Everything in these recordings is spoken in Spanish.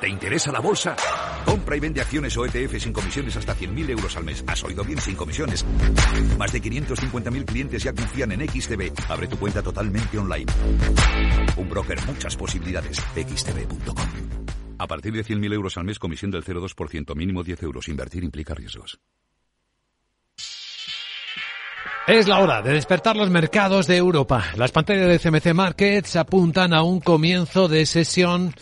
¿Te interesa la bolsa? Compra y vende acciones o ETF sin comisiones hasta 100.000 euros al mes. ¿Has oído bien? Sin comisiones. Más de 550.000 clientes ya confían en XTB. Abre tu cuenta totalmente online. Un broker, muchas posibilidades. XTB.com. A partir de 100.000 euros al mes, comisión del 0,2%, mínimo 10 euros. Invertir implica riesgos. Es la hora de despertar los mercados de Europa. Las pantallas de CMC Markets apuntan a un comienzo de sesión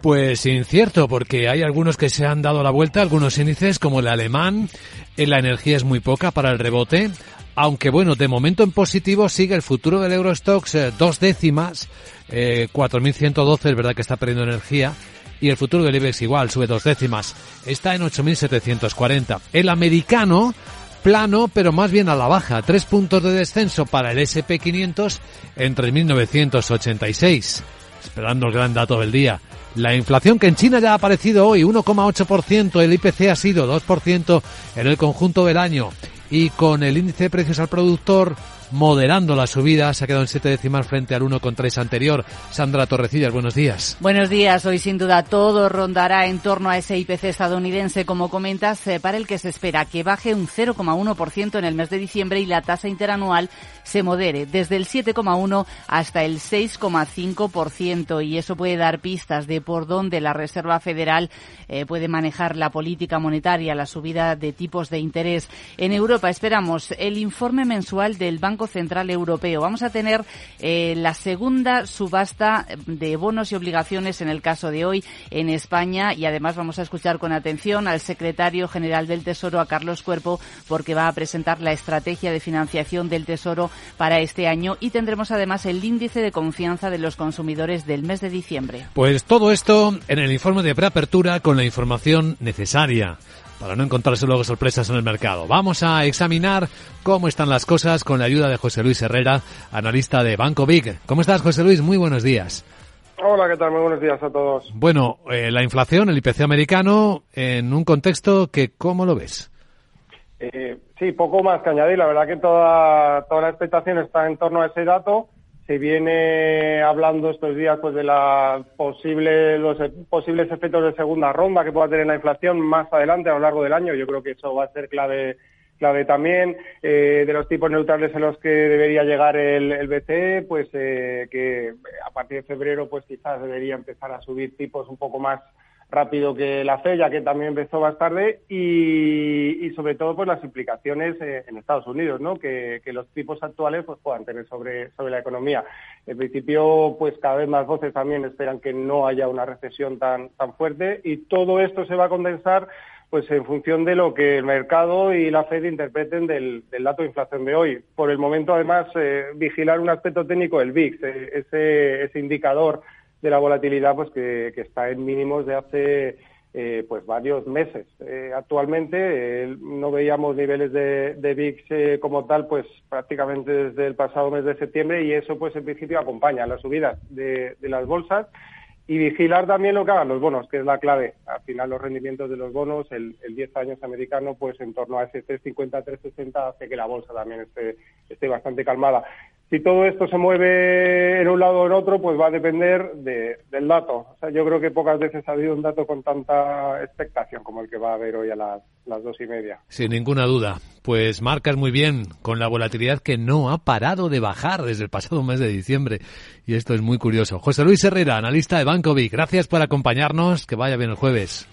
pues incierto, porque hay algunos que se han dado la vuelta, algunos índices como el alemán, en la energía es muy poca para el rebote, aunque bueno, de momento en positivo sigue el futuro del Eurostox eh, dos décimas, eh, 4.112 es verdad que está perdiendo energía, y el futuro del IBEX igual, sube dos décimas, está en 8.740. El americano, plano, pero más bien a la baja, tres puntos de descenso para el SP500 en 3.986. Esperando el gran dato del día. La inflación que en China ya ha aparecido hoy, 1,8%, el IPC ha sido 2% en el conjunto del año. Y con el índice de precios al productor moderando la subida, se ha quedado en siete décimas frente al 1,3 anterior. Sandra Torrecillas, buenos días. Buenos días. Hoy sin duda todo rondará en torno a ese IPC estadounidense, como comentas, eh, para el que se espera que baje un 0,1% en el mes de diciembre y la tasa interanual se modere desde el 7,1 hasta el 6,5% y eso puede dar pistas de por dónde la Reserva Federal eh, puede manejar la política monetaria, la subida de tipos de interés. En Europa esperamos el informe mensual del Banco Central Europeo. Vamos a tener eh, la segunda subasta de bonos y obligaciones en el caso de hoy en España y además vamos a escuchar con atención al secretario general del Tesoro, a Carlos Cuerpo, porque va a presentar la estrategia de financiación del Tesoro para este año y tendremos además el índice de confianza de los consumidores del mes de diciembre. Pues todo esto en el informe de preapertura con la información necesaria para no encontrarse luego sorpresas en el mercado. Vamos a examinar cómo están las cosas con la ayuda de José Luis Herrera, analista de Banco Big. ¿Cómo estás, José Luis? Muy buenos días. Hola, ¿qué tal? Muy buenos días a todos. Bueno, eh, la inflación, el IPC americano, en un contexto que, ¿cómo lo ves? Eh, sí, poco más que añadir. La verdad que toda, toda la expectación está en torno a ese dato. Se viene hablando estos días pues de la posible, los posibles efectos de segunda ronda que pueda tener la inflación más adelante a lo largo del año. Yo creo que eso va a ser clave clave también eh, de los tipos neutrales en los que debería llegar el, el BCE, pues eh, que a partir de febrero pues quizás debería empezar a subir tipos un poco más rápido que la FED, ya que también empezó más tarde, y, y sobre todo pues las implicaciones eh, en Estados Unidos, ¿no? Que, que, los tipos actuales pues puedan tener sobre, sobre la economía. En principio, pues cada vez más voces también esperan que no haya una recesión tan, tan fuerte, y todo esto se va a condensar pues en función de lo que el mercado y la Fed interpreten del, del dato de inflación de hoy. Por el momento, además, eh, vigilar un aspecto técnico del VIX, eh, ese, ese indicador de la volatilidad pues que, está en mínimos de hace eh, pues varios meses. Eh, actualmente eh, no veíamos niveles de, de VIX eh, como tal pues prácticamente desde el pasado mes de septiembre y eso pues en principio acompaña las subidas de, de las bolsas y vigilar también lo que hagan los bonos, que es la clave. Al final los rendimientos de los bonos, el, el 10 años americano, pues en torno a ese 350, 360 hace que la bolsa también esté, esté bastante calmada. Si todo esto se mueve en un lado o en otro, pues va a depender de, del dato. O sea, yo creo que pocas veces ha habido un dato con tanta expectación como el que va a haber hoy a las, dos y media. Sin ninguna duda. Pues marcas muy bien con la volatilidad que no ha parado de bajar desde el pasado mes de diciembre. Y esto es muy curioso. José Luis Herrera, analista de Banco Vic. Gracias por acompañarnos. Que vaya bien el jueves.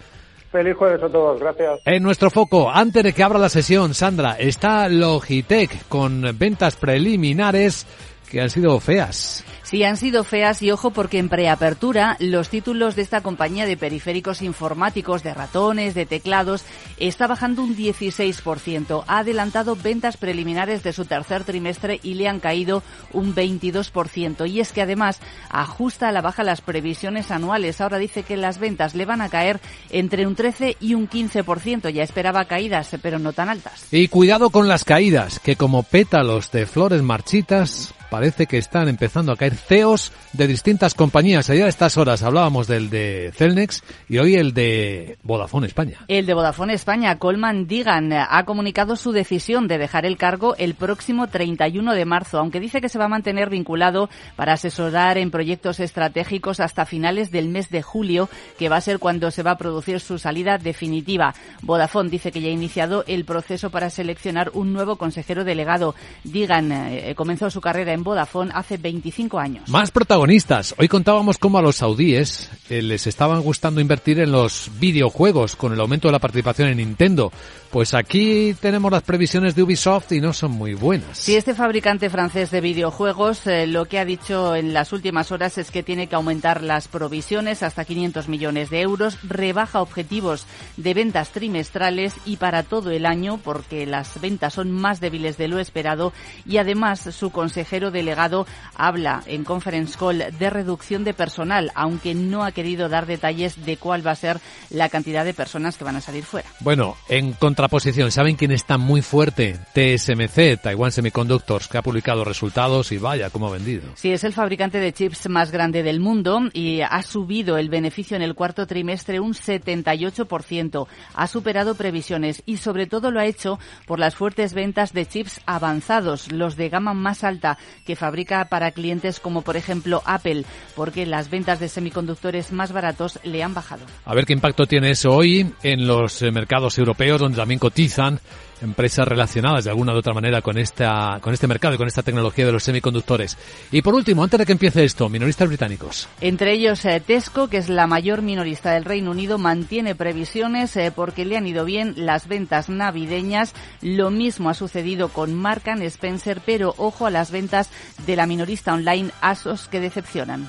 Feliz jueves a todos, gracias. En nuestro foco, antes de que abra la sesión, Sandra, está Logitech con ventas preliminares que han sido feas. Sí, han sido feas y ojo porque en preapertura los títulos de esta compañía de periféricos informáticos, de ratones, de teclados, está bajando un 16%. Ha adelantado ventas preliminares de su tercer trimestre y le han caído un 22%. Y es que además ajusta a la baja las previsiones anuales. Ahora dice que las ventas le van a caer entre un 13 y un 15%. Ya esperaba caídas, pero no tan altas. Y cuidado con las caídas, que como pétalos de flores marchitas parece que están empezando a caer CEOs de distintas compañías. Ayer a estas horas hablábamos del de Celnex y hoy el de Vodafone España. El de Vodafone España, Colman Digan, ha comunicado su decisión de dejar el cargo el próximo 31 de marzo, aunque dice que se va a mantener vinculado para asesorar en proyectos estratégicos hasta finales del mes de julio, que va a ser cuando se va a producir su salida definitiva. Vodafone dice que ya ha iniciado el proceso para seleccionar un nuevo consejero delegado. Digan eh, comenzó su carrera en Vodafone hace 25 años. Más protagonistas. Hoy contábamos cómo a los saudíes eh, les estaban gustando invertir en los videojuegos con el aumento de la participación en Nintendo. Pues aquí tenemos las previsiones de Ubisoft y no son muy buenas. Si este fabricante francés de videojuegos eh, lo que ha dicho en las últimas horas es que tiene que aumentar las provisiones hasta 500 millones de euros, rebaja objetivos de ventas trimestrales y para todo el año porque las ventas son más débiles de lo esperado y además su consejero delegado habla en conference call de reducción de personal, aunque no ha querido dar detalles de cuál va a ser la cantidad de personas que van a salir fuera. Bueno, en contraposición, ¿saben quién está muy fuerte? TSMC, Taiwan Semiconductors, que ha publicado resultados y vaya, cómo ha vendido. Sí, es el fabricante de chips más grande del mundo y ha subido el beneficio en el cuarto trimestre un 78%. Ha superado previsiones y sobre todo lo ha hecho por las fuertes ventas de chips avanzados, los de gama más alta que fabrica para clientes como por ejemplo Apple, porque las ventas de semiconductores más baratos le han bajado. A ver qué impacto tiene eso hoy en los eh, mercados europeos donde también cotizan empresas relacionadas de alguna u otra manera con esta con este mercado y con esta tecnología de los semiconductores. Y por último, antes de que empiece esto, minoristas británicos. Entre ellos eh, Tesco, que es la mayor minorista del Reino Unido, mantiene previsiones eh, porque le han ido bien las ventas navideñas. Lo mismo ha sucedido con Mark Spencer, pero ojo a las ventas de la minorista online Asos que decepcionan.